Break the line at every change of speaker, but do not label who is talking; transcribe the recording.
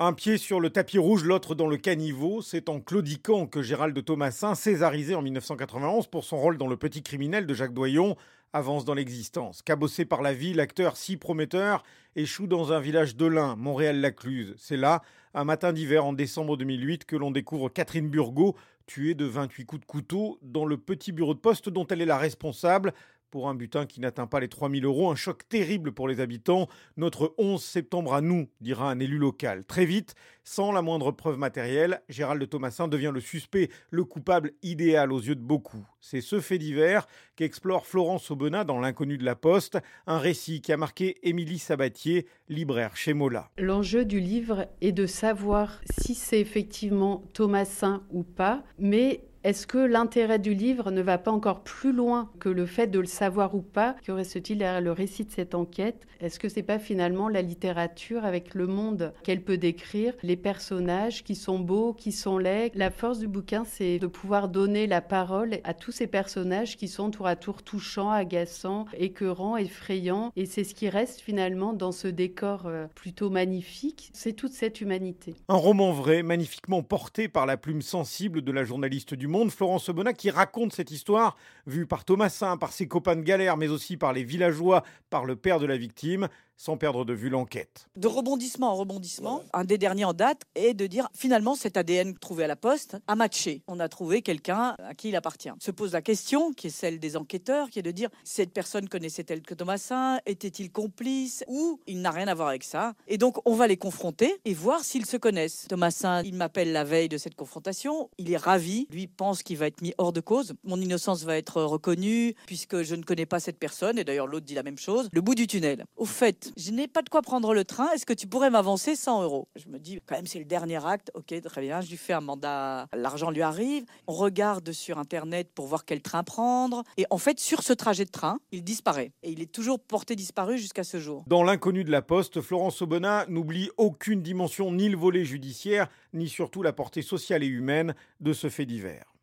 Un pied sur le tapis rouge, l'autre dans le caniveau. C'est en claudiquant que Gérald Thomasin, césarisé en 1991 pour son rôle dans Le Petit Criminel de Jacques Doyon, avance dans l'existence. Cabossé par la vie, l'acteur si prometteur échoue dans un village de l'Ain, Montréal-Lacluse. C'est là, un matin d'hiver en décembre 2008, que l'on découvre Catherine Burgot, tuée de 28 coups de couteau, dans le petit bureau de poste dont elle est la responsable. Pour un butin qui n'atteint pas les 3000 euros, un choc terrible pour les habitants. Notre 11 septembre à nous, dira un élu local. Très vite, sans la moindre preuve matérielle, Gérald de Thomasin devient le suspect, le coupable idéal aux yeux de beaucoup. C'est ce fait divers qu'explore Florence Aubenas dans L'inconnu de la Poste, un récit qui a marqué Émilie Sabatier, libraire chez Mola.
L'enjeu du livre est de savoir si c'est effectivement Thomasin ou pas, mais est-ce que l'intérêt du livre ne va pas encore plus loin que le fait de le savoir ou pas? Que reste-t-il derrière le récit de cette enquête? Est-ce que c'est pas finalement la littérature avec le monde qu'elle peut décrire, les personnages qui sont beaux, qui sont laids? La force du bouquin, c'est de pouvoir donner la parole à tous ces personnages qui sont tour à tour touchants, agaçants, écœurants, effrayants. Et c'est ce qui reste finalement dans ce décor euh, plutôt magnifique. C'est toute cette humanité.
Un roman vrai, magnifiquement porté par la plume sensible de la journaliste du Monde Florence Bonnat, qui raconte cette histoire vue par Thomasin, par ses copains de galère, mais aussi par les villageois, par le père de la victime sans perdre de vue l'enquête.
De rebondissement en rebondissement, un des derniers en date est de dire finalement cet ADN trouvé à la poste a matché. On a trouvé quelqu'un à qui il appartient. Se pose la question, qui est celle des enquêteurs, qui est de dire cette personne connaissait-elle que Thomasin Était-il complice? Ou il n'a rien à voir avec ça Et donc on va les confronter et voir s'ils se connaissent. Thomasin, il m'appelle la veille de cette confrontation. Il est ravi. Lui pense qu'il va être mis hors de cause. Mon innocence va être reconnue puisque je ne connais pas cette personne. Et d'ailleurs l'autre dit la même chose. Le bout du tunnel. Au fait, je n'ai pas de quoi prendre le train, est-ce que tu pourrais m'avancer 100 euros? Je me dis, quand même, c'est le dernier acte, ok, très bien, je lui fais un mandat, l'argent lui arrive, on regarde sur Internet pour voir quel train prendre, et en fait, sur ce trajet de train, il disparaît, et il est toujours porté disparu jusqu'à ce jour.
Dans l'inconnu de la Poste, Florence Aubenas n'oublie aucune dimension, ni le volet judiciaire, ni surtout la portée sociale et humaine de ce fait divers.